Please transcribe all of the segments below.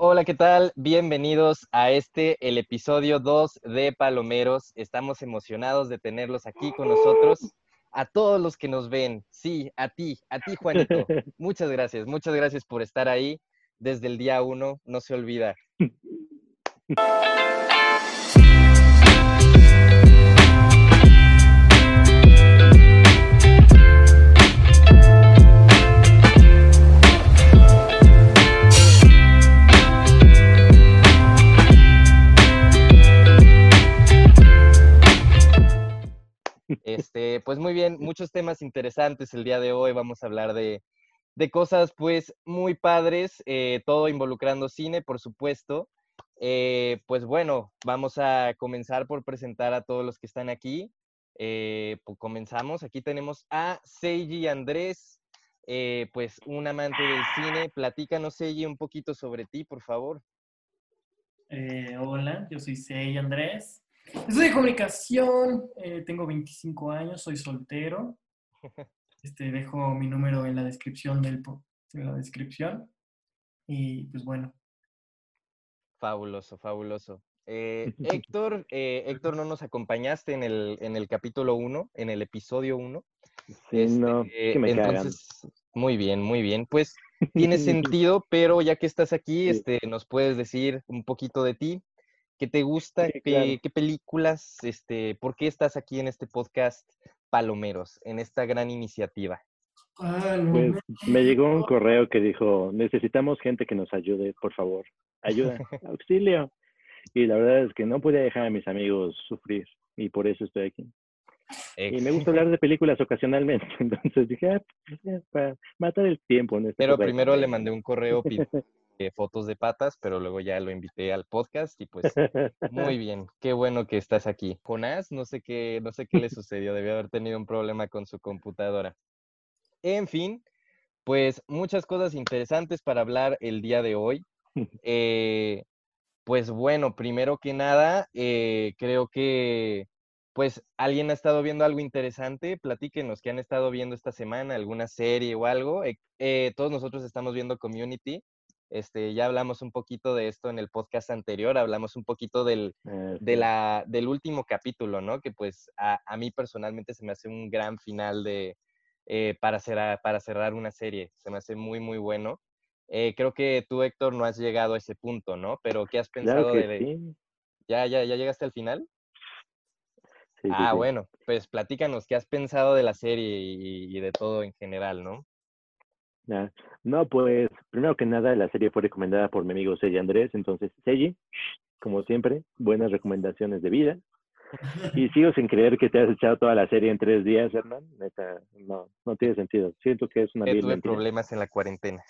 Hola, ¿qué tal? Bienvenidos a este, el episodio 2 de Palomeros. Estamos emocionados de tenerlos aquí con nosotros. A todos los que nos ven, sí, a ti, a ti, Juanito. Muchas gracias, muchas gracias por estar ahí desde el día uno. No se olvida. Este, pues muy bien, muchos temas interesantes el día de hoy. Vamos a hablar de, cosas pues muy padres, eh, todo involucrando cine, por supuesto. Eh, pues bueno, vamos a comenzar por presentar a todos los que están aquí. Eh, pues comenzamos. Aquí tenemos a Seiji Andrés, pues un amante del cine. Platícanos, Seiji, un poquito sobre ti, por favor. hola, yo soy Seiji Andrés. Estudio comunicación, eh, tengo 25 años, soy soltero. Este, dejo mi número en la descripción del en la descripción. Y pues bueno. Fabuloso, fabuloso. Eh, Héctor, eh, Héctor, no nos acompañaste en el, en el capítulo 1, en el episodio 1. Sí, no, este, que me entonces, Muy bien, muy bien. Pues tiene sentido, pero ya que estás aquí, este, nos puedes decir un poquito de ti, ¿Qué te gusta? ¿Qué, películas? Este, ¿Por qué estás aquí en este podcast Palomeros, en esta gran iniciativa? Pues me llegó un correo que dijo, necesitamos gente que nos ayude, por favor, ayuda, auxilio. Y la verdad es que no podía dejar a mis amigos sufrir y por eso estoy aquí. Y me gusta hablar de películas ocasionalmente, entonces dije, ah, pues, para matar el tiempo. Este Pero primero le mandé un correo Eh, fotos de patas, pero luego ya lo invité al podcast y pues muy bien, qué bueno que estás aquí. Jonás, no sé qué, no sé qué le sucedió, debió haber tenido un problema con su computadora. En fin, pues muchas cosas interesantes para hablar el día de hoy. Eh, pues bueno, primero que nada, eh, creo que pues alguien ha estado viendo algo interesante, platíquenos qué han estado viendo esta semana, alguna serie o algo. todos nosotros estamos viendo Community, este, ya hablamos un poquito de esto en el podcast anterior, hablamos un poquito del, de la, del último capítulo, ¿no? Que pues a, a, mí personalmente se me hace un gran final de, eh, para, cerrar, para cerrar una serie, se me hace muy, muy bueno. Eh, creo que tú, Héctor, no has llegado a ese punto, ¿no? Pero ¿qué has pensado de... ¿Ya, ya, ¿Ya llegaste al final? ah, bueno, pues platícanos, ¿qué has pensado de la serie y, y de todo en general, ¿no? No, pues primero que nada la serie fue recomendada por mi amigo Seji Andrés, entonces Seji, como siempre, buenas recomendaciones de vida. Y sigo sin creer que te has echado toda la serie en tres días, Hernán. Neta, no, no tiene sentido. Siento que es una que tuve problemas en la cuarentena.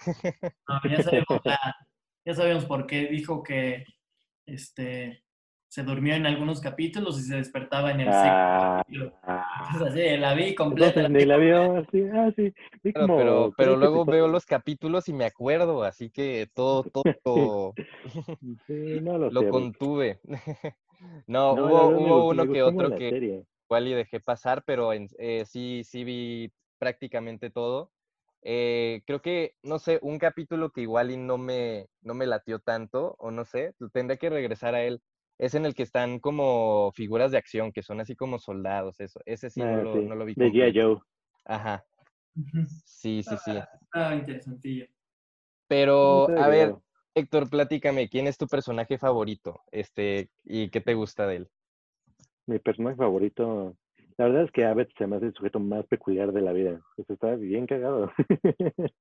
ya sabemos, ya sabemos por qué dijo que este se durmió en algunos capítulos y se despertaba en el ah, capítulo. así, la vi completa. la vio, sí, ah, sí. pero, pero, luego veo los capítulos y me acuerdo, así que todo, todo lo, contuve. no, hubo, uno que otro que igual y dejé pasar, pero eh, sí, sí vi prácticamente todo. Eh, creo que, no sé, un capítulo que igual y no me, no me latió tanto, o no sé, tendré que regresar a él es en el que están como figuras de acción, que son así como soldados, eso. Ese sí, no, ah, lo, no, lo, vi. De G.I. Joe. Ajá. Sí, sí, sí. Ah, interesantillo. Pero, a ver, Héctor, platícame, ¿quién es tu personaje favorito? Este, ¿y qué te gusta de él? Mi personaje favorito, la verdad es que Abed se me hace el sujeto más peculiar de la vida. Pues está bien cagado.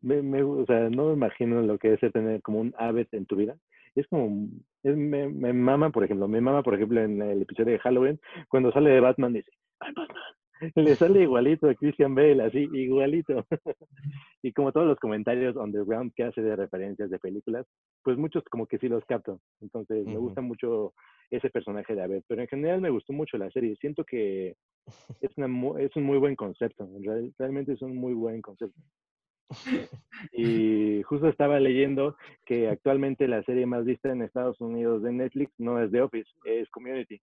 me, me, o sea, no me imagino lo que es tener como un Abed en tu vida es como, es, me, me, mama, por ejemplo, me mama, por ejemplo, en el episodio de Halloween, cuando sale de Batman, dice, ¡ay, Batman! Le sale igualito a Christian Bale, así, igualito. y como todos los comentarios underground que hace de referencias de películas, pues muchos como que sí los capto. Entonces, me gusta mucho ese personaje de Abed. Pero en general me gustó mucho la serie. Siento que es, una, es un muy buen concepto. realmente es un muy buen concepto. Y justo estaba leyendo que actualmente la serie más vista en Estados Unidos de Netflix no es The Office, es Community.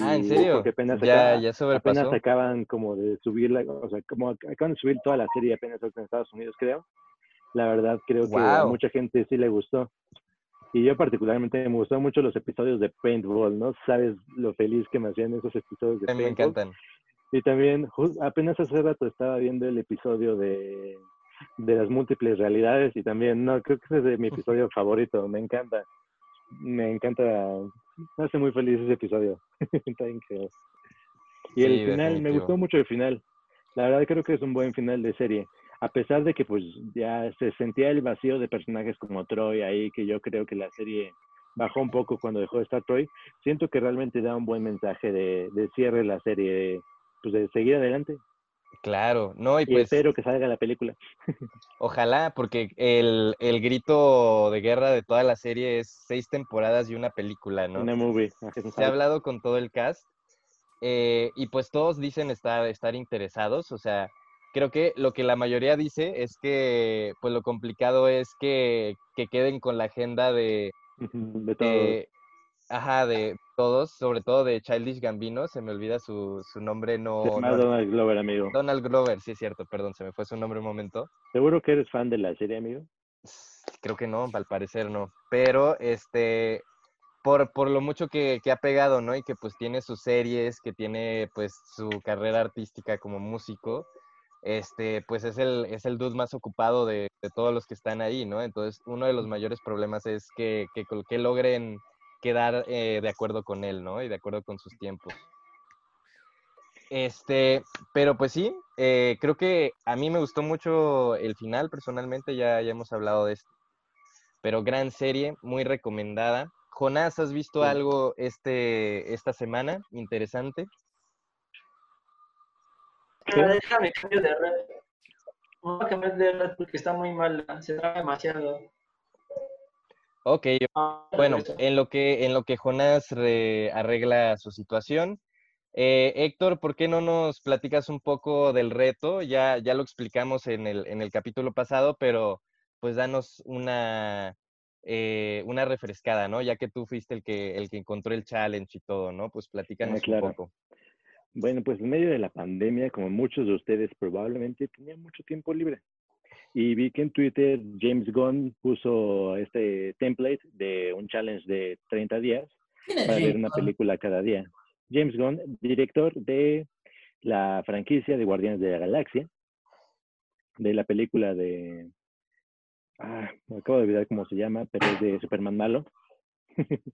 ah, ¿en serio? Porque apenas, ya, ya apenas acaban como de subir, o sea, como acaban de subir toda la serie apenas en Estados Unidos, creo. La verdad, creo que a mucha gente sí le gustó. Y yo particularmente me gustó mucho los episodios de Paintball, ¿no? Sabes lo feliz que me hacían esos episodios de mí me Paintball. encantan. Y también, apenas hace rato estaba viendo el episodio de, de las múltiples realidades y también, no, creo que ese es de mi episodio favorito, me encanta. Me encanta, me hace muy feliz ese episodio. Está increíble. Y Sí, el final, me gustó mucho el final. La verdad creo que es un buen final de serie. A pesar de que pues ya se sentía el vacío de personajes como Troy ahí, que yo creo que la serie bajó un poco cuando dejó de estar Troy, siento que realmente da un buen mensaje de, de cierre de la serie, de, pues de seguir adelante. Claro, no, y Y pues espero que salga la película. ojalá, porque el, el grito de guerra de toda la serie es seis temporadas y una película, ¿no? Una movie. Se ha hablado con todo el cast eh, y pues todos dicen estar, estar interesados, o sea, creo que lo que la mayoría dice es que pues lo complicado es que, que queden con la agenda de, De todo. ajá, de todos, sobre todo de Childish Gambino, se me olvida su, su nombre, no, Se llama no- Donald Glover, amigo. Donald Glover, sí es cierto, perdón, se me fue su nombre un momento. ¿Seguro que eres fan de la serie, amigo? Creo que no, al parecer no. Pero este, por, por lo mucho que, que ha pegado, ¿no? Y que pues tiene sus series, que tiene pues su carrera artística como músico, este, pues es el, es el dude más ocupado de, de todos los que están ahí, ¿no? Entonces, uno de los mayores problemas es que, que, que logren quedar eh, de acuerdo con él, ¿no? Y de acuerdo con sus tiempos. Este, pero pues sí, eh, creo que a mí me gustó mucho el final, personalmente, ya, ya hemos hablado de esto. Pero gran serie, muy recomendada. Jonás, ¿has visto Sí. algo este, esta semana interesante? Ah, déjame cambio de red. Voy a cambiar de red porque está muy mala, se traba demasiado. Ok, Ah, bueno, eso. en lo que, en lo que Jonás re- arregla su situación, eh, Héctor, ¿por qué no nos platicas un poco del reto? Ya, ya lo explicamos en el, en el capítulo pasado, pero pues danos una, eh, una refrescada, ¿no? Ya que tú fuiste el que, el que encontró el challenge y todo, ¿no? Pues platícanos claro. un poco. Bueno, pues en medio de la pandemia, como muchos de ustedes probablemente tenían mucho tiempo libre. Y vi que en Twitter James Gunn puso este template de un challenge de 30 días ¿Quién es para ver una película cada día. James Gunn, director de la franquicia de Guardianes de la Galaxia, de la película de... Ah, me acabo de olvidar cómo se llama, pero es de Superman malo.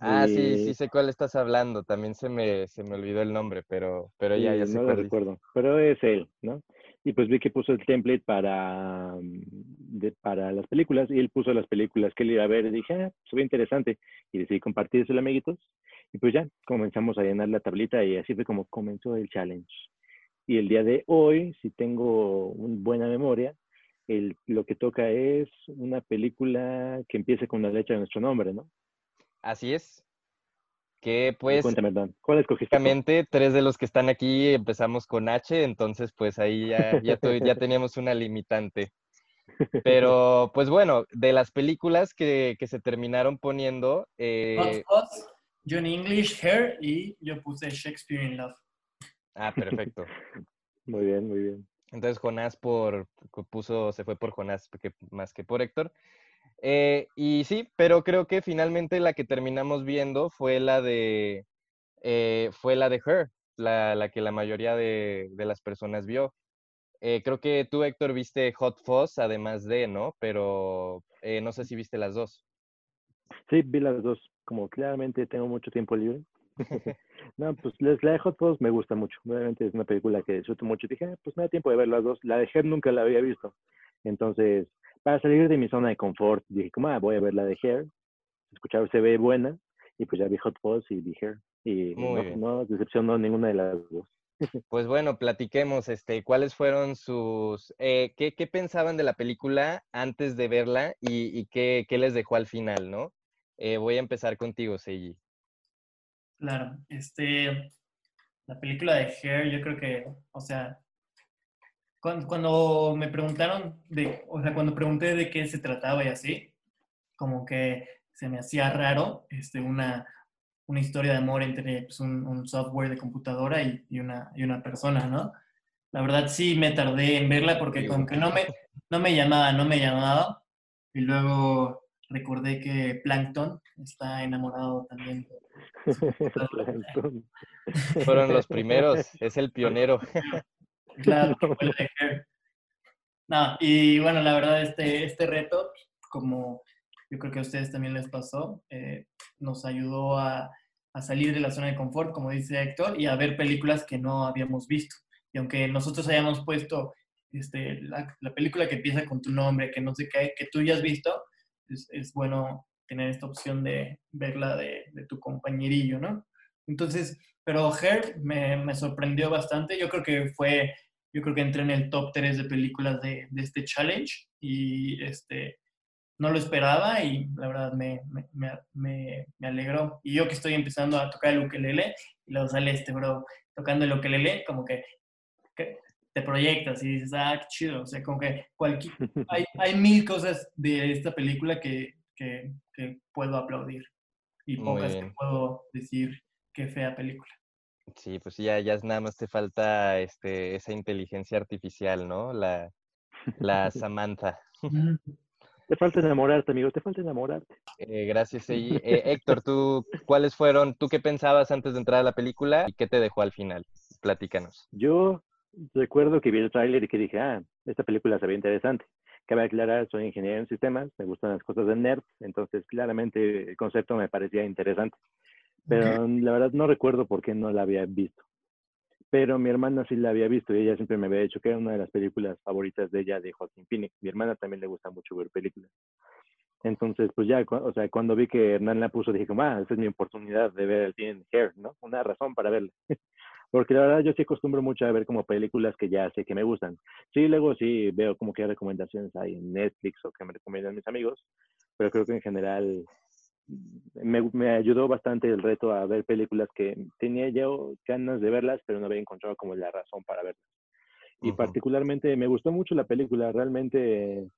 Ah, sí, sí Eh, sé cuál estás hablando. También se me, se me olvidó el nombre, pero, pero ya, Sí, ya sé no lo cuál recuerdo, pero es él, ¿no? Y pues vi que puso el template para, mm, para las películas y él puso las películas que él iba a ver y dije, ah, se ve interesante y decidí compartírselo, amiguitos. Y pues ya, comenzamos a llenar la tablita y así fue como comenzó el challenge. Y el día de hoy, si tengo una buena memoria, el, lo que toca es una película que empiece con la letra de nuestro nombre, ¿no? Así es. Que pues Cuéntame, Don, ¿cuál escogiste? tres de los que están aquí empezamos con H, entonces pues ahí ya, ya, tu- ya teníamos una limitante. Pero pues bueno, de las películas que, que se terminaron poniendo, Hot eh, Fuzz, Johnny English, Hair y yo puse Shakespeare in Love. ah, perfecto. Muy bien, muy bien. Entonces Jonás por, puso, se fue por Jonás que- más que por Héctor. Eh, y sí, pero creo que finalmente la que terminamos viendo fue la de, eh, fue la de Her, la, la que la mayoría de, de las personas vio. Eh, creo que tú, Héctor, viste Hot Fuzz, además de, ¿no? Pero no sé si viste las dos. Sí, vi las dos. Como claramente tengo mucho tiempo libre. no, pues la de Hot Fuzz me gusta mucho. Realmente es una película que disfruto mucho. Dije, "Ah, pues me da tiempo de ver las dos. La de Her nunca la había visto. Entonces, para salir de mi zona de confort, dije, como, ah, voy a ver la de Her. Escuchar se ve buena. Y pues ya vi Hot Fuzz y vi Her. Y Muy no, bien. no decepcionó ninguna de las dos. Pues bueno, platiquemos, este, ¿cuáles fueron sus, eh, qué, qué pensaban de la película antes de verla y, y qué, qué les dejó al final, ¿no? Eh, voy a empezar contigo, Seiji. Claro, este, la película de Hair, yo creo que, o sea, cuando, cuando me preguntaron de, o sea, cuando pregunté de qué se trataba y así, como que se me hacía raro, este, una, una historia de amor entre pues, un, un software de computadora y, y una, y una persona, ¿no? La verdad sí me tardé en verla porque Sí, como que no me, no me llamaba, no me llamaba. Y luego recordé que Plankton está enamorado también. Fueron los primeros, es el pionero. Claro. No, y bueno, la verdad, este, este reto, como yo creo que a ustedes también les pasó, eh, nos ayudó a, a salir de la zona de confort, como dice Héctor, y a ver películas que no habíamos visto. Y aunque nosotros hayamos puesto este, la, la película que empieza con tu nombre, que no sé qué, que tú ya has visto, es, es bueno tener esta opción de verla de, de tu compañerillo, ¿no? Entonces, pero Her me, me sorprendió bastante. Yo creo que fue, yo creo que entré en el top 3 de películas de, de este challenge y este, no lo esperaba y la verdad me, me, me, me, alegró. Y yo que estoy empezando a tocar el ukelele y luego sale este bro tocando el ukelele, como que, que te proyectas y dices, ah, qué chido. O sea, como que cualquier, hay, hay mil cosas de esta película que, que, que puedo aplaudir y pocas que puedo decir qué fea película. Sí, pues ya, ya nada más te falta este, esa inteligencia artificial, ¿no? La, la Samantha. Te falta enamorarte, amigo, te falta enamorarte. Eh, gracias. Eh, Héctor, ¿tú cuáles fueron, tú qué pensabas antes de entrar a la película y qué te dejó al final? Platícanos. Yo recuerdo que vi el tráiler y que dije, ah, esta película se ve interesante. Cabe aclarar, soy ingeniero en sistemas, me gustan las cosas de nerd, entonces claramente el concepto me parecía interesante. Pero la verdad no recuerdo por qué no la había visto. Pero mi hermana sí la había visto y ella siempre me había dicho que era una de las películas favoritas de ella, de Joaquín Phoenix. Mi hermana también le gusta mucho ver películas. Entonces, pues ya, o sea, cuando vi que Hernán la puso, dije, ah, esa es mi oportunidad de ver el Teen Hair, ¿no? Una razón para verla. Porque la verdad yo sí acostumbro mucho a ver como películas que ya sé que me gustan. Sí, luego sí veo como qué recomendaciones hay en Netflix o que me recomiendan mis amigos, pero creo que en general mm, me, me ayudó bastante el reto a ver películas que tenía yo ganas de verlas, pero no había encontrado como la razón para verlas. Y particularmente me gustó mucho la película, realmente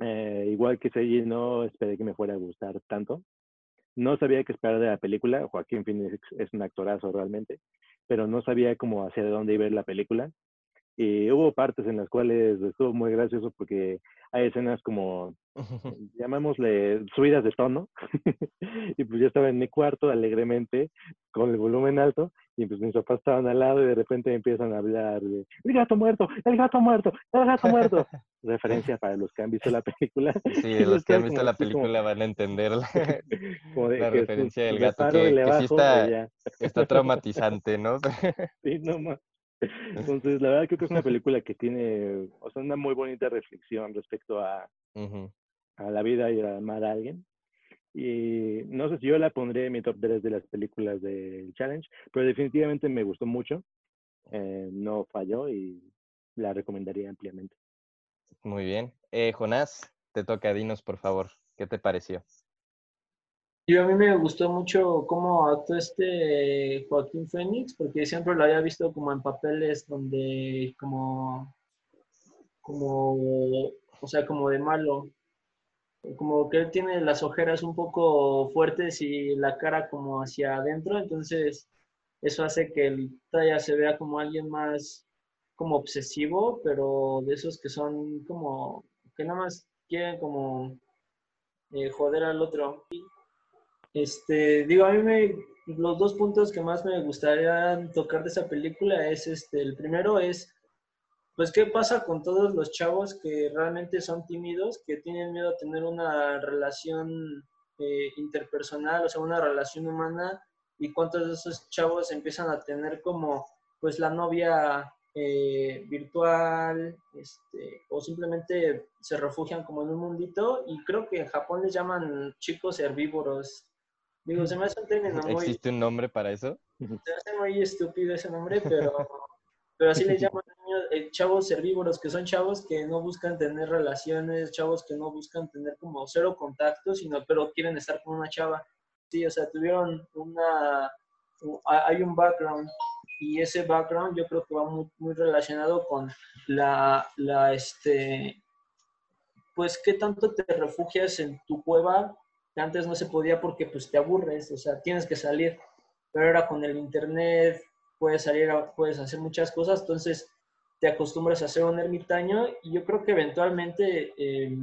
eh, igual que Seiji no esperé que me fuera a gustar tanto. No sabía qué esperar de la película, Joaquín Phoenix es un actorazo realmente, pero no sabía cómo hacia dónde iba a ir la película. Y hubo partes en las cuales estuvo muy gracioso porque hay escenas como, llamémosle, subidas de tono. y pues yo estaba en mi cuarto alegremente con el volumen alto y pues mis papás estaban al lado y de repente empiezan a hablar de el gato muerto, el gato muerto, el gato muerto. Referencia para los que han visto la película. Sí, los que han visto la como- película van a entender la, de referencia del gato, que, que sí está, está traumatizante, ¿no? Sí, no más. Entonces, la verdad creo que es una película que tiene, o sea, una muy bonita reflexión respecto a, a la vida y a amar a alguien. Y no sé si yo la pondré en mi top 3 de las películas del Challenge, pero definitivamente me gustó mucho. Eh, no falló y la recomendaría ampliamente. Muy bien. Eh, Jonás, te toca, dinos por favor, ¿qué te pareció? Y a mí me gustó mucho cómo actuó este Joaquín Phoenix, porque siempre lo había visto como en papeles donde como, como, o sea, como de malo. Como que él tiene las ojeras un poco fuertes y la cara como hacia adentro, entonces eso hace que el talla se vea como alguien más como obsesivo, pero de esos que son como, que nada más quieren como eh, joder al otro. Este, digo, a mí me, los dos puntos que más me gustaría tocar de esa película es, este, el primero es, pues, ¿qué pasa con todos los chavos que realmente son tímidos, que tienen miedo a tener una relación eh, interpersonal, o sea, una relación humana, y cuántos de esos chavos empiezan a tener como, pues, la novia eh, virtual, este, o simplemente se refugian como en un mundito, y creo que en Japón les llaman chicos herbívoros. Digo, se me hace un término muy, ¿Existe un nombre para eso? se me hace muy estúpido ese nombre, pero, pero así les llaman niños, eh, chavos herbívoros, que son chavos que no buscan tener relaciones, chavos que no buscan tener como cero contacto, sino pero quieren estar con una chava. Sí, o sea, tuvieron una, hay un background y ese background yo creo que va muy, muy relacionado con la, la, este, pues qué tanto te refugias en tu cueva, antes no se podía porque pues te aburres, o sea, tienes que salir pero ahora con el internet puedes salir, puedes hacer muchas cosas, entonces te acostumbras a ser un ermitaño y yo creo que eventualmente, eh,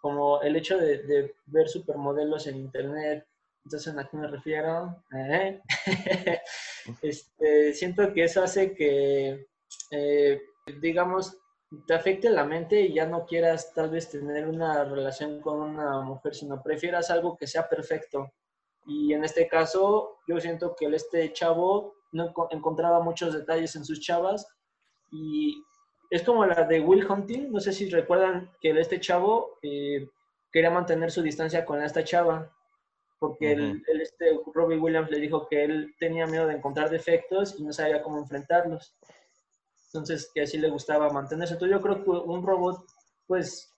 como el hecho de, de, ver supermodelos en internet, entonces a qué me refiero, ¿Eh? este, siento que eso hace que, eh, digamos, te afecte la mente y ya no quieras tal vez tener una relación con una mujer, sino prefieras algo que sea perfecto. Y en este caso, yo siento que este chavo no encontraba muchos detalles en sus chavas y es como la de Will Hunting, no sé si recuerdan que este chavo eh, quería mantener su distancia con esta chava, porque el, este Robbie Williams le dijo que él tenía miedo de encontrar defectos y no sabía cómo enfrentarlos. Entonces, que así le gustaba mantenerse. Entonces, yo creo que un robot, pues,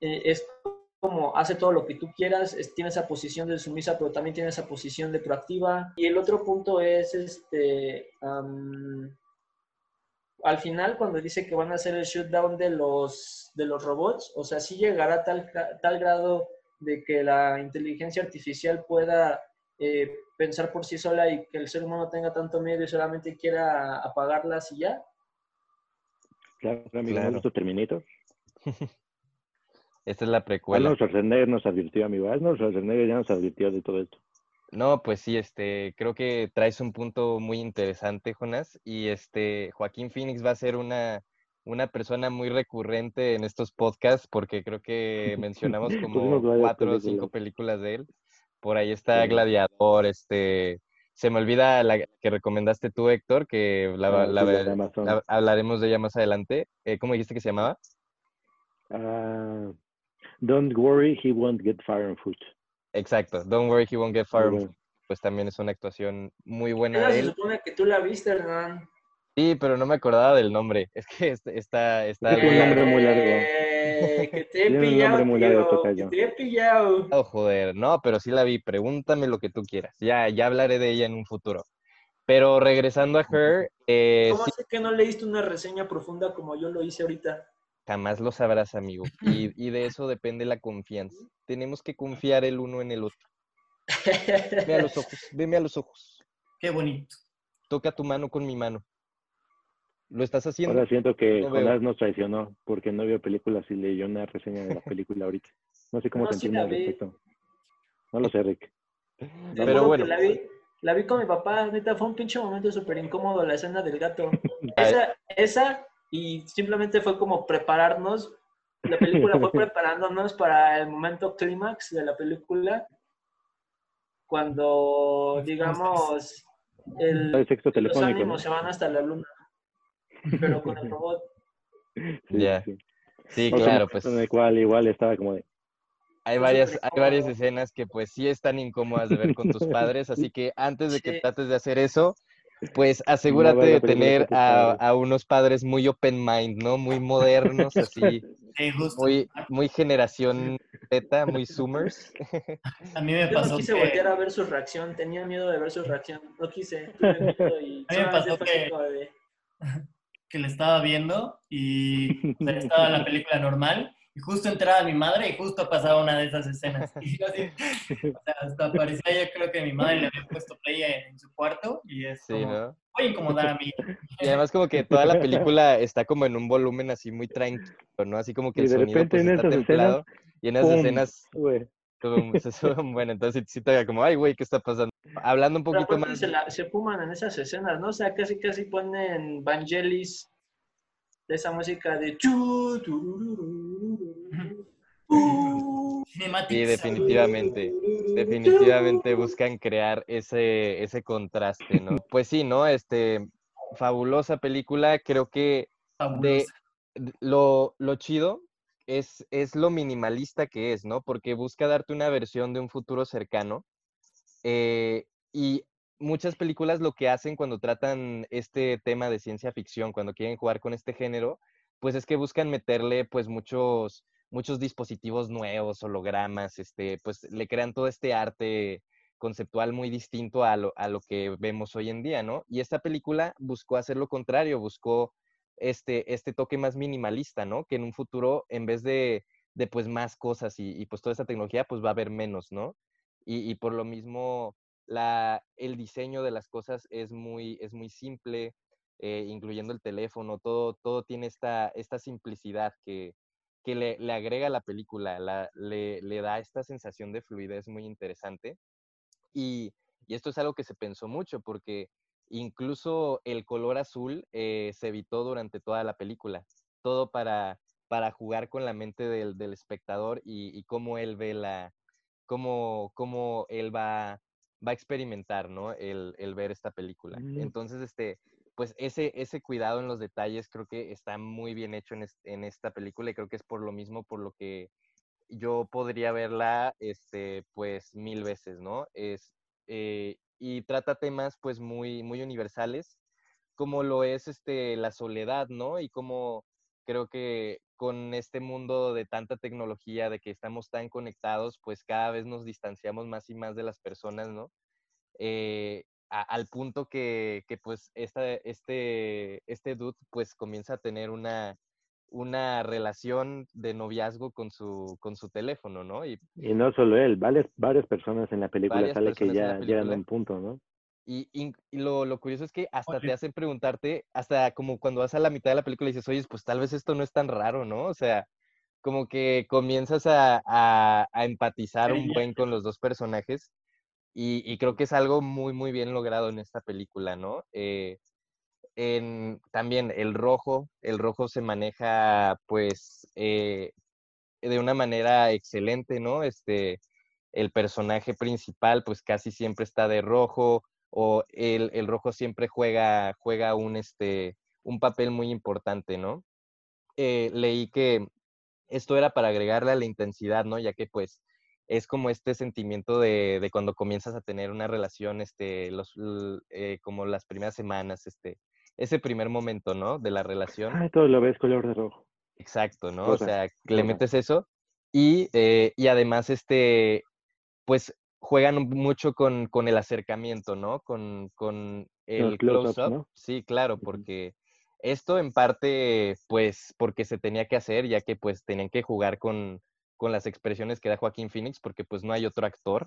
eh, es como hace todo lo que tú quieras, tiene esa posición de sumisa, pero también tiene esa posición de proactiva. Y el otro punto es, este, al final, cuando dice que van a hacer el shutdown de los, de los robots, o sea, sí llegará a tal, tal grado de que la inteligencia artificial pueda eh, pensar por sí sola y que el ser humano tenga tanto miedo y solamente quiera apagarlas y ya. Claro, claro. ¿no Terminator? Esta es la precuela. Arnold Schwarzenegger nos advirtió, amigo. Arnold Schwarzenegger ya nos advirtió de todo esto. No, pues sí, este, creo que traes un punto muy interesante, Jonas, y este, Joaquín Phoenix va a ser una, una persona muy recurrente en estos podcasts, porque creo que mencionamos como cuatro o cinco películas de él. Por ahí está Gladiador, este, se me olvida la que recomendaste tú, Héctor, que la, ah, hablaremos de ella más adelante. Eh, ¿Cómo dijiste que se llamaba? Uh, don't worry, he won't get fire and food. Exacto, Don't Worry, He Won't Get Far. Pues también es una actuación muy buena. él. se supone que tú la viste, Hernán. Sí, pero no me acordaba del nombre. Es que está... está es un nombre muy largo. Que te he pillado, muy largo, que te he pillado. Oh, joder, no, pero sí la vi. Pregúntame lo que tú quieras. Ya, ya hablaré de ella en un futuro. Pero regresando a Her... Eh, ¿Cómo sí... que no leíste una reseña profunda como yo lo hice ahorita? Jamás lo sabrás, amigo. Y, y, de eso depende la confianza. Tenemos que confiar el uno en el otro. Ve a los ojos, veme a los ojos. Qué bonito. Toca tu mano con mi mano. ¿Lo estás haciendo? Ahora siento que no Jonás nos traicionó porque no vio películas y leyó una reseña de la película ahorita. No sé cómo no, sentirme al respecto. No lo sé, Rick. Pero bueno. La vi, la vi, con mi papá, neta, fue un pinche momento súper incómodo la escena del gato. esa, esa y simplemente fue como prepararnos, la película fue preparándonos para el momento clímax de la película, cuando, digamos, el, los ánimos se van hasta la luna, pero con el robot. Ya. Sí, claro, pues. En el cual igual estaba como de... Hay varias, hay varias escenas que pues sí están incómodas de ver con tus padres, así que antes de que trates de hacer eso, pues asegúrate de tener a, unos padres muy open mind, ¿no? Muy modernos, así. muy, muy generación beta, muy zoomers. A mí me pasó. Yo no quise voltear a ver su reacción, tenía miedo de ver su reacción. No quise. Y a mí me pasó que, que le estaba viendo y estaba la película normal y justo entraba mi madre y justo pasaba una de esas escenas. Y así, o sea, hasta parecía yo creo que mi madre le había puesto play en su cuarto y es sí, como, ¿no? voy a incomodar a mí. Y además como que toda la película está como en un volumen así muy tranquilo, ¿no? Así como que el sonido pues, está templado. y en esas escenas... bueno, entonces sí te como, ay, güey, ¿qué está pasando? Hablando un poquito más... Se, la, se fuman en esas escenas, ¿no? O sea, casi casi ponen Vangelis de esa música de Sí, definitivamente. Definitivamente buscan crear ese, ese contraste, ¿no? Pues sí, ¿no? Este, fabulosa película. Creo que de, lo, lo chido es, es lo minimalista que es, ¿no? Porque busca darte una versión de un futuro cercano. Eh, y muchas películas lo que hacen cuando tratan este tema de ciencia ficción, cuando quieren jugar con este género, pues es que buscan meterle pues muchos, muchos dispositivos nuevos, hologramas, este, pues le crean todo este arte conceptual muy distinto a lo, a lo que vemos hoy en día, ¿no? Y esta película buscó hacer lo contrario, buscó este, este toque más minimalista, ¿no? Que en un futuro, en vez de, de pues más cosas y, y, pues toda esta tecnología, pues va a haber menos, ¿no? Y, y por lo mismo, la, el diseño de las cosas es muy, es muy simple, eh, incluyendo el teléfono, todo, todo tiene esta, esta simplicidad que, que le, le agrega a la película, la, le, le, da esta sensación de fluidez muy interesante. Y, y, esto es algo que se pensó mucho porque incluso el color azul eh, se evitó durante toda la película, todo para, para jugar con la mente del, del espectador y, y, cómo él ve la, cómo, cómo él va, va a experimentar, ¿no? El, el ver esta película. Mm. Entonces, este, pues ese, ese cuidado en los detalles creo que está muy bien hecho en, en, esta película y creo que es por lo mismo por lo que yo podría verla, este, pues mil veces, ¿no? Es, eh, y trata temas pues muy, muy universales, como lo es este, la soledad, ¿no? Y como creo que con este mundo de tanta tecnología, de que estamos tan conectados, pues cada vez nos distanciamos más y más de las personas, ¿no? Eh, a, al punto que, que, pues esta, este, este dude pues comienza a tener una, una relación de noviazgo con su, con su teléfono, ¿no? Y, y no solo él, varias, varias personas en la película sale que ya llegan a un punto, ¿no? Y, y, y lo, lo, curioso es que hasta oye. te hacen preguntarte, hasta como cuando vas a la mitad de la película y dices, oye, pues tal vez esto no es tan raro, ¿no? O sea, como que comienzas a, a, a empatizar un buen con los dos personajes y, y, creo que es algo muy, muy bien logrado en esta película, ¿no? Eh, también el rojo, el rojo se maneja pues eh, de una manera excelente, ¿no? Este, el personaje principal pues casi siempre está de rojo o el, el rojo siempre juega, juega un, este, un papel muy importante, ¿no? Eh, leí que esto era para agregarle a la intensidad, ¿no? Ya que pues es como este sentimiento de, de cuando comienzas a tener una relación, este, los, eh, como las primeras semanas, este, ese primer momento, ¿no? De la relación. Ah, todo lo ves color de rojo. Exacto, ¿no? O sea, le metes eso y, eh, y además, este, pues juegan mucho con, con el acercamiento, ¿no? Con, con el close-up. ¿no? Sí, claro, porque esto en parte, pues, porque se tenía que hacer, ya que pues tenían que jugar con, con las expresiones que da Joaquín Phoenix, porque pues no hay otro actor.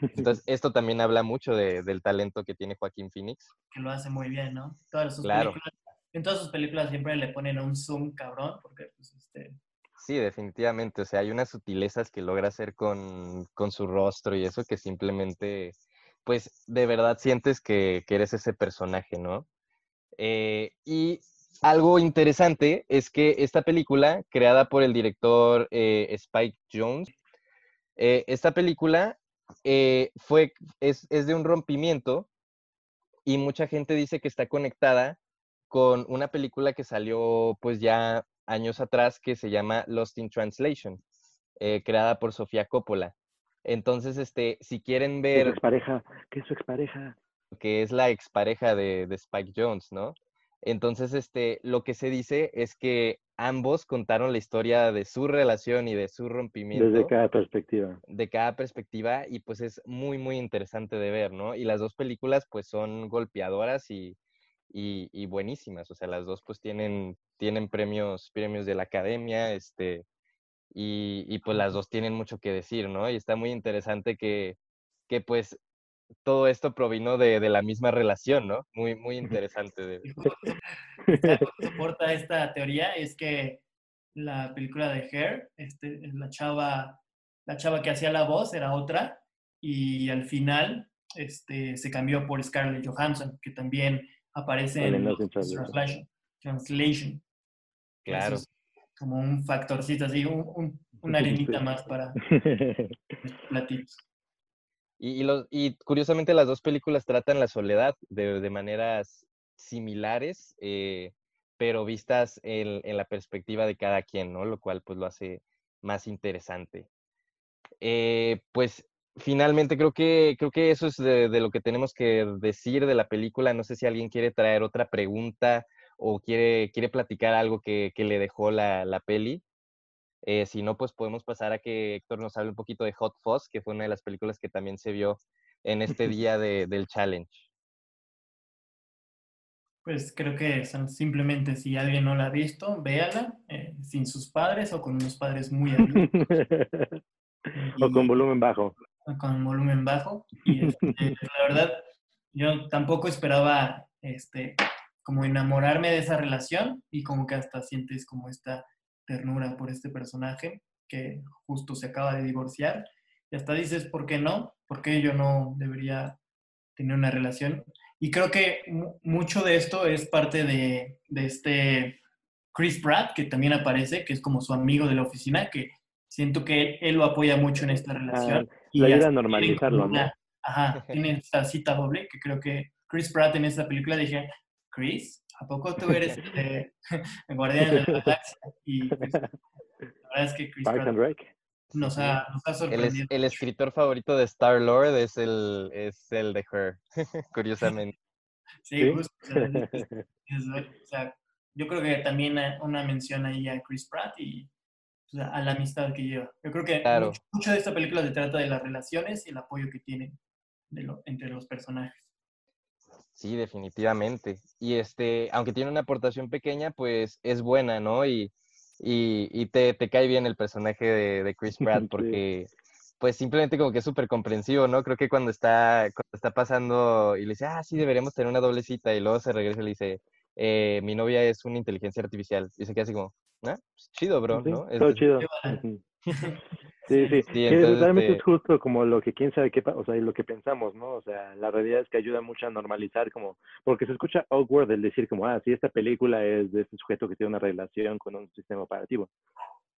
Entonces, esto también habla mucho de, del talento que tiene Joaquín Phoenix. Que lo hace muy bien, ¿no? Todas sus claro. películas, en todas sus películas siempre le ponen un zoom cabrón, porque pues este... Sí, definitivamente. O sea, hay unas sutilezas que logra hacer con, con su rostro y eso que simplemente, pues, de verdad sientes que, que eres ese personaje, ¿no? Eh, y algo interesante es que esta película, creada por el director eh, Spike Jones, eh, esta película eh, fue, es, es, de un rompimiento y mucha gente dice que está conectada con una película que salió pues ya años atrás que se llama Lost in Translation, eh, creada por Sofía Coppola. Entonces, este, si quieren ver... ¿Qué es su expareja? ¿Qué es su expareja? Que es la expareja de, de Spike Jones, ¿no? Entonces, este, lo que se dice es que ambos contaron la historia de su relación y de su rompimiento. Desde cada perspectiva. De cada perspectiva y pues es muy, muy interesante de ver, ¿no? Y las dos películas pues son golpeadoras y, y, y buenísimas, o sea, las dos pues tienen, tienen premios, premios de la academia, este, y, y pues las dos tienen mucho que decir, ¿no? Y está muy interesante que, que pues todo esto provino de, de, la misma relación, ¿no? Muy, muy interesante. De... soporta esta teoría es que la película de Hair, este, la, chava, la chava que hacía la voz era otra y al final este, se cambió por Scarlett Johansson, que también aparece en Translation. Translation. Claro. como un factorcito así, un, un, una arenita más para platitos. Y, los, y, curiosamente las dos películas tratan la soledad de, maneras similares, eh, pero vistas en, la perspectiva de cada quien, ¿no? Lo cual pues lo hace más interesante. Eh, pues finalmente creo que, creo que eso es de, de, lo que tenemos que decir de la película. No sé si alguien quiere traer otra pregunta o quiere, quiere platicar algo que, que le dejó la, la peli. Eh, si no, pues podemos pasar a que Héctor nos hable un poquito de Hot Fuzz, que fue una de las películas que también se vio en este día de, del challenge. Pues creo que simplemente si alguien no la ha visto, véala eh, sin sus padres o con unos padres muy o con volumen bajo. Con volumen bajo. Y este, la verdad, yo tampoco esperaba este, como enamorarme de esa relación y como que hasta sientes como esta ternura por este personaje que justo se acaba de divorciar y hasta dices, ¿por qué no? ¿Por qué yo no debería tener una relación? Y creo que mucho de esto es parte de, de este Chris Pratt, que también aparece, que es como su amigo de la oficina, que siento que él, lo apoya mucho en esta relación. Ah, y ayuda a normalizarlo, ¿no? Ajá, tiene esta cita doble, que creo que Chris Pratt en esta película dije, Chris, ¿a poco tú eres el guardián de la galaxia? Y pues, la verdad es que Chris Pratt nos ha, nos ha sorprendido. El, el, escritor favorito de Star-Lord es el, es el de Her, curiosamente. Sí, justo. o sea, yo creo que también una mención ahí a Chris Pratt y a la amistad que lleva. Yo creo que mucho, de esta película se trata de las relaciones y el apoyo que tienen entre los personajes. Sí, definitivamente. Y este, aunque tiene una aportación pequeña, pues es buena, ¿no? Y, y, te, te, cae bien el personaje de, de Chris Pratt porque pues simplemente como que es súper comprensivo, ¿no? Creo que cuando está, cuando está pasando y le dice, ah, sí, deberíamos tener una doble cita y luego se regresa y le dice, eh, mi novia es una inteligencia artificial. Y se queda así como, ¿ah? Pues chido, bro, ¿no? Todo chido. Sí, sí, que realmente es este justo como lo que quién sabe qué, o sea, lo que pensamos, ¿no? O sea, la realidad es que ayuda mucho a normalizar como, porque se escucha awkward el decir como, ah, sí, esta película es de este sujeto que tiene una relación con un sistema operativo.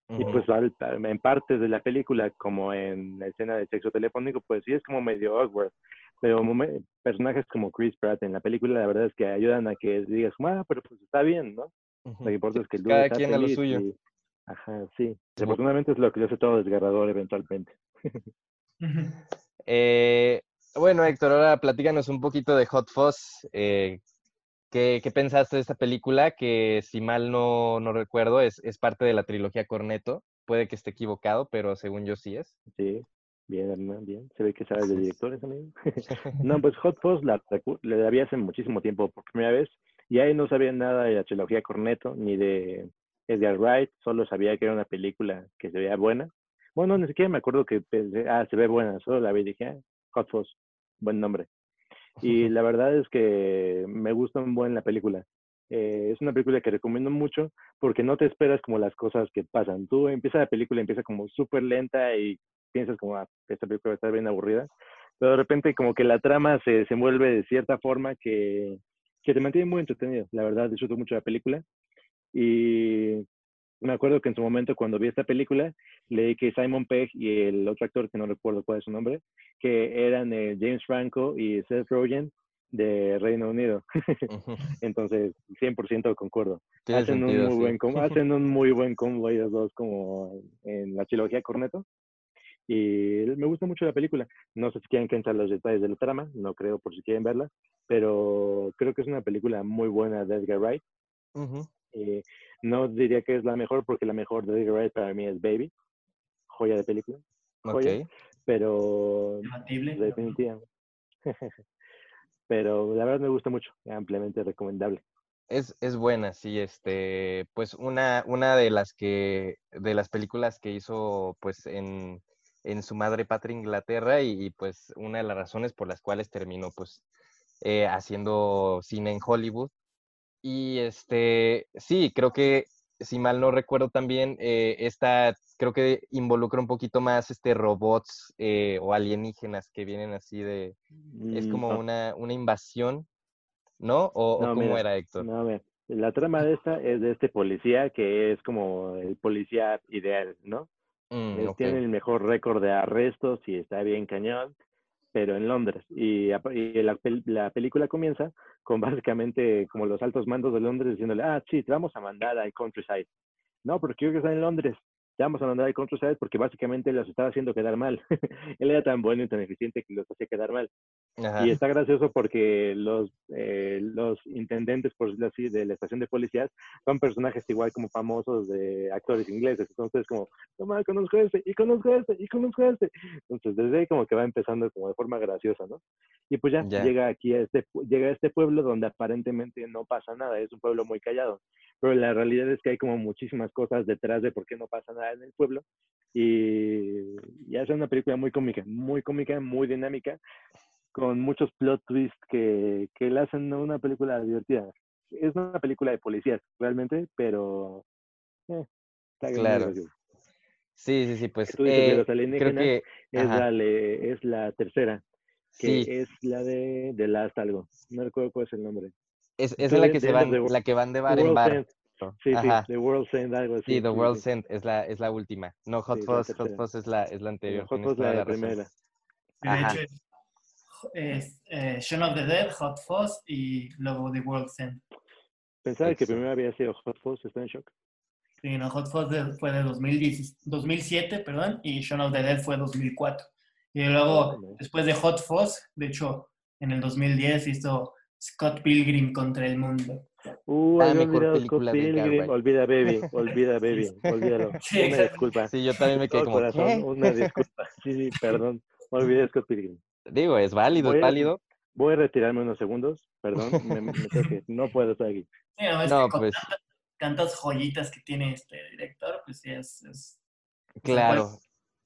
Y pues en partes de la película, como en la escena de sexo telefónico, pues sí es como medio awkward. Pero personajes como Chris Pratt en la película, la verdad es que ayudan a que digas, ah, pero pues está bien, ¿no? Lo que importa es que el Cada quien a lo suyo. Ajá, sí. Desafortunadamente es lo que yo hace todo desgarrador eventualmente. eh, bueno, Héctor, ahora platícanos un poquito de Hot Fuzz. Eh, ¿qué, ¿qué, pensaste de esta película? Que si mal no, no recuerdo, es, es parte de la trilogía Corneto. Puede que esté equivocado, pero según yo sí es. Sí, bien, Hernán, bien. Se ve que sabes de directores, amigo. no, pues Hot Fuzz la, la había hace muchísimo tiempo por primera vez. Y ahí no sabía nada de la trilogía Corneto, ni de Edgar Wright, solo sabía que era una película que se veía buena. Bueno, ni siquiera me acuerdo que pensé, ah, se ve buena, solo la vi y dije, ah, Hot buen nombre. Y la verdad es que me gusta un buen la película. Eh, es una película que recomiendo mucho porque no te esperas como las cosas que pasan. Tú empieza la película, empieza como súper lenta y piensas como, ah, esta película va a estar bien aburrida. Pero de repente como que la trama se, se envuelve de cierta forma que, que te mantiene muy entretenido. La verdad, disfruto mucho la película. Y me acuerdo que en su momento cuando vi esta película, leí que Simon Pegg y el otro actor, que no recuerdo cuál es su nombre, que eran eh, James Franco y Seth Rogen de Reino Unido. Entonces, 100% concuerdo. Hacen un, muy buen hacen un muy buen combo ellos dos como en la trilogía Corneto. Y me gusta mucho la película. No sé si quieren que entrar los detalles de la trama, no creo por si quieren verla, pero creo que es una película muy buena de Edgar Wright. Eh, no diría que es la mejor porque la mejor de Edgar Wright para mí es Baby, joya de película. Joya, Pero definitivamente. pero la verdad me gusta mucho, ampliamente recomendable. Es, es, buena, sí, este, pues una, una de las que, de las películas que hizo pues en, en su madre patria Inglaterra y, pues una de las razones por las cuales terminó pues eh, haciendo cine en Hollywood y este, sí, creo que, si mal no recuerdo también, eh, esta creo que involucra un poquito más este robots eh, o alienígenas que vienen así de, es mm, como una, una invasión, ¿no? ¿O, cómo era, Héctor? No, ver, la trama de esta es de este policía que es como el policía ideal, ¿no? Mm, tiene el mejor récord de arrestos y está bien cañón pero en Londres. Y, la, película comienza con básicamente como los altos mandos de Londres diciéndole, ah, sí, te vamos a mandar al countryside. No, porque quiero que está en Londres. Te vamos a mandar al countryside porque básicamente los estaba haciendo quedar mal. Él era tan bueno y tan eficiente que los hacía quedar mal. Y está gracioso porque los, eh, los intendentes, por decirlo así, de la estación de policías son personajes igual como famosos de actores ingleses. Entonces, como, no conozco a este, y conozco a este, y conozco a este. Entonces, desde ahí como que va empezando como de forma graciosa, ¿no? Y pues ya, llega aquí a este, llega a este pueblo donde aparentemente no pasa nada, es un pueblo muy callado. Pero la realidad es que hay como muchísimas cosas detrás de por qué no pasa nada en el pueblo. Y, y hace una película muy cómica, muy cómica, muy dinámica con muchos plot twists que, que le hacen una película divertida. es una película de policías, realmente, pero... eh, está Claro. Sí, sí, sí, pues Tú dices de eh, los creo que es, la, es la tercera, que sí, es la de, de Last algo. No recuerdo cuál es el nombre. es, es Tú en la de- que se de the van, la que van de bar en bar. End. Sí, sí, Ajá, The World's End, algo así. sí, The sí, World's sí. End es la, es la última. No, Hot Sí, Fuzz, Hot. Fuzz es la, es la anterior, Hot Fuzz toda la la razón. primera. De Ajá. hecho, es, eh, Shaun of the Dead, Hot Fuzz y luego The World's End. Pensaba que primero había sido Hot Fuzz, está en shock. Sí, no, Hot Fuzz fue de 2010 2007, perdón, y Shaun of the Dead fue 2004. Y luego, Órale. después de Hot Fuzz, de hecho, en el 2010 hizo Scott Pilgrim contra el mundo. Uh, había mejor película Scott Pilgrim. Olvida Baby, olvida Baby, olvídalo. Sí, Una disculpa. Sí, yo también me quedé como, corazón, ¿qué? una disculpa. Sí, sí, perdón. Olvidé Scott Pilgrim. Digo, es válido, Voy es a- válido. Voy a retirarme unos segundos. Perdón, me, me tengo que- no puedo estar aquí. Sí, no, es No, que con pues, tantas, tantas joyitas que tiene este director, pues sí, es... es claro.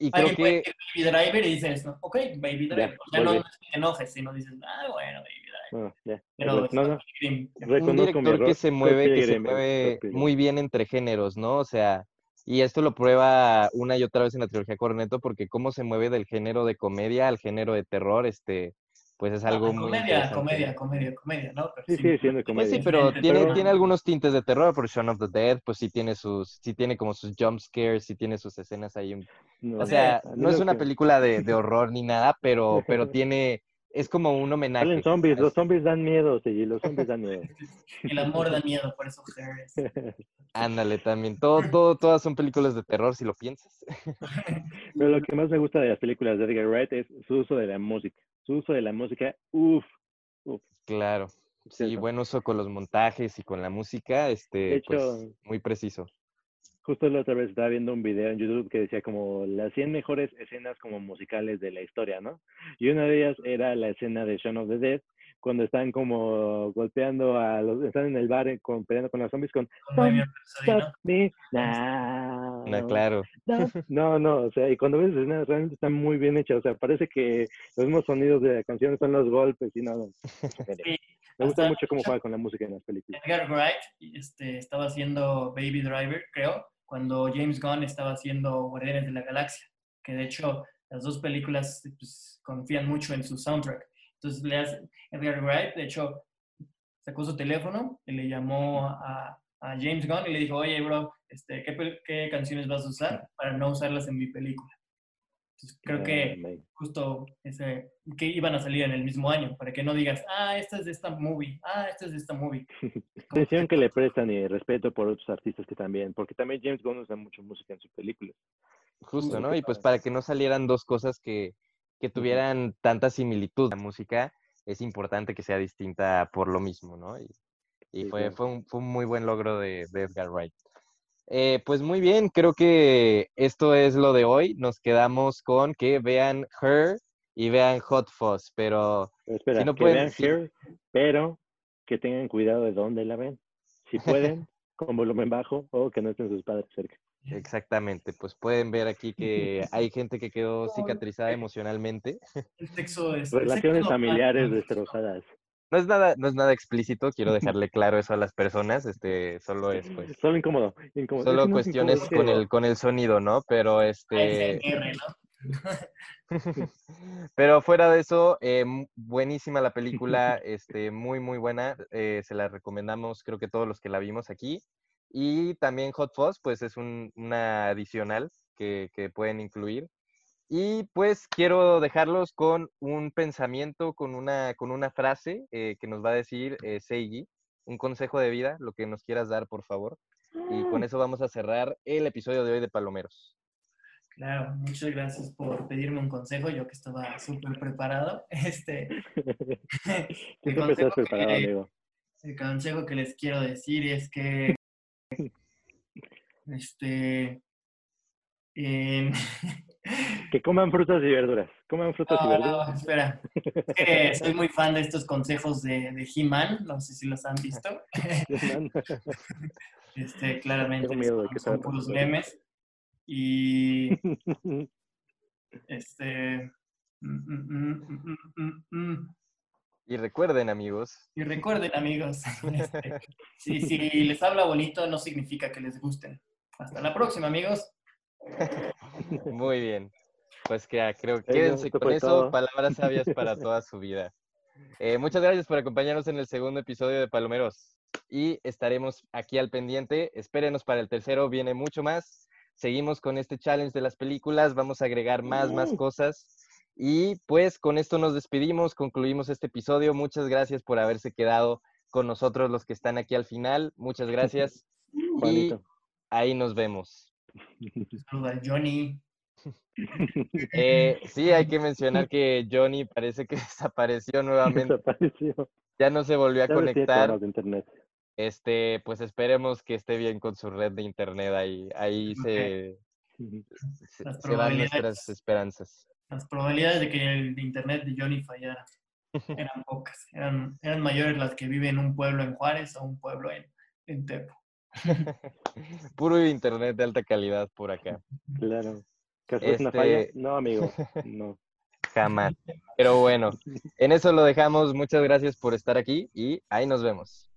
Y creo que, decir Baby Driver y dices, no, ok, Baby Ya, Driver. O sea, no, no es que te enojes, sino dices, ah, bueno, Baby Driver. Bueno, ya. Pero no, no, un director que se mueve, que se Pilgrim, mueve muy bien entre géneros, ¿no? O sea, y esto lo prueba una y otra vez en la trilogía Corneto, porque cómo se mueve del género de comedia al género de terror, este, pues es Ah, algo muy comedia, comedia, comedia, comedia, ¿no? Pero Sí, sigue siendo Pues comedia. sí, pero tiene, pero- tiene algunos tintes de terror, por Shaun of the Dead, pues sí tiene sus, sí tiene como sus jump scares, sí tiene sus escenas ahí. No, O sea, no es una película de, de horror ni nada, pero, pero tiene, es como un homenaje. Salen zombies, a los zombies dan miedo, sí, los zombies dan miedo. El amor da miedo, por eso Her es- Ándale, también. Todo, todo, todas son películas de terror, si lo piensas. Pero lo que más me gusta de las películas de Edgar Wright es su uso de la música. Su uso de la música, uff, Claro. Sí, Cierto. buen uso con los montajes y con la música, este, hecho, pues, muy preciso. Justo la otra vez estaba viendo un video en YouTube que decía como las 100 mejores escenas como musicales de la historia, ¿no? Y una de ellas era la escena de Shaun of the Dead, cuando están como golpeando a los, están en el bar eh, con, peleando con los zombies con Stop ¿no? me now. No, claro. Stop". No, no, o sea, y cuando ves escenas realmente están muy bien hechas, o sea, parece que los mismos sonidos de la canción son los golpes y no, no. Sí, Me gusta mucho cómo juega con la música en las películas. Edgar Wright este, estaba haciendo Baby Driver, creo, cuando James Gunn estaba haciendo Guardianes de la Galaxia, que de hecho las dos películas pues, confían mucho en su soundtrack. Entonces le hace, Edgar Wright, de hecho, sacó su teléfono y le llamó a, a James Gunn y le dijo, oye, bro, este, ¿qué, ¿qué canciones vas a usar para no usarlas en mi película? Entonces, creo que justo ese, que iban a salir en el mismo año, para que no digas, ah, esta es de esta movie, ah, esta es de esta movie. Atención que le prestan y respeto por otros artistas que también, porque también James Gunn usa mucho música en sus películas. Justo. ¿no? Y pues para que no salieran dos cosas que, que tuvieran tanta similitud. La música es importante que sea distinta por lo mismo, ¿no? Y, y fue, fue, un, fue un muy buen logro de, de Edgar Wright. Eh, pues muy bien, creo que esto es lo de hoy. Nos quedamos con que vean Her y vean Hot Fuzz, pero espera, Si no que pueden- vean si- Her, pero que tengan cuidado de dónde la ven. Si pueden, con volumen bajo o que no estén sus padres cerca. exactamente, pues pueden ver aquí que hay gente que quedó cicatrizada emocionalmente. El sexo es... el Relaciones sexo familiares destrozadas. No es nada, no es nada explícito, quiero dejarle claro eso a las personas, este, solo es pues, Solo incómodo. incómodo. solo Es cuestiones incómodo, con el, con el sonido, ¿no? Pero este, ASMR, ¿no? pero fuera de eso, eh, buenísima la película, este, muy, muy buena, eh, se la recomendamos, creo que todos los que la vimos aquí. Y también Hot Fuzz, pues es un, una adicional que, que pueden incluir. Y pues quiero dejarlos con un pensamiento, con una, con una frase eh, que nos va a decir eh, Seiji, un consejo de vida, lo que nos quieras dar, por favor. Y con eso vamos a cerrar el episodio de hoy de Palomeros. Claro, muchas gracias por pedirme un consejo, yo que estaba súper preparado. Este, el, consejo preparado, que, amigo. el consejo que les quiero decir es que, este, em, Que coman frutas y verduras. Coman frutas y verduras. no, espera, es que soy muy fan de estos consejos de, de He-Man, no sé si los han visto. Este, claramente Tengo miedo de son, que son puros memes. Y este. mm, mm, mm, mm, mm, mm, Y recuerden, amigos. Y recuerden, amigos, este, si, si les habla bonito no significa que les gusten. Hasta la próxima, amigos. Muy bien. Pues que ah, creo que quédense con eso, palabras sabias para toda su vida. Eh, muchas gracias por acompañarnos en el segundo episodio de Palomeros. Y estaremos aquí al pendiente. Espérenos para el tercero, viene mucho más. Seguimos con este challenge de las películas, vamos a agregar más, más cosas. Y pues con esto nos despedimos, concluimos este episodio. Muchas gracias por haberse quedado con nosotros los que están aquí al final. Muchas gracias. y ahí nos vemos. Saluda a Johnny. Eh, sí, hay que mencionar que Johnny parece que desapareció nuevamente. Desapareció. Ya no se volvió a Ya conectar. problemas de internet. Este, pues esperemos que esté bien con su red de internet. Ahí, ahí se, se, Las se van nuestras probabilidades. esperanzas. Las probabilidades de que el internet de Johnny fallara eran pocas. Eran, eran mayores las que viven en un pueblo en Juárez o un pueblo en, en Tepo. Puro internet de alta calidad por acá. Claro. ¿Que es una falla? Este- No, amigo. No. Jamás. Pero bueno, en eso lo dejamos. Muchas gracias por estar aquí y ahí nos vemos.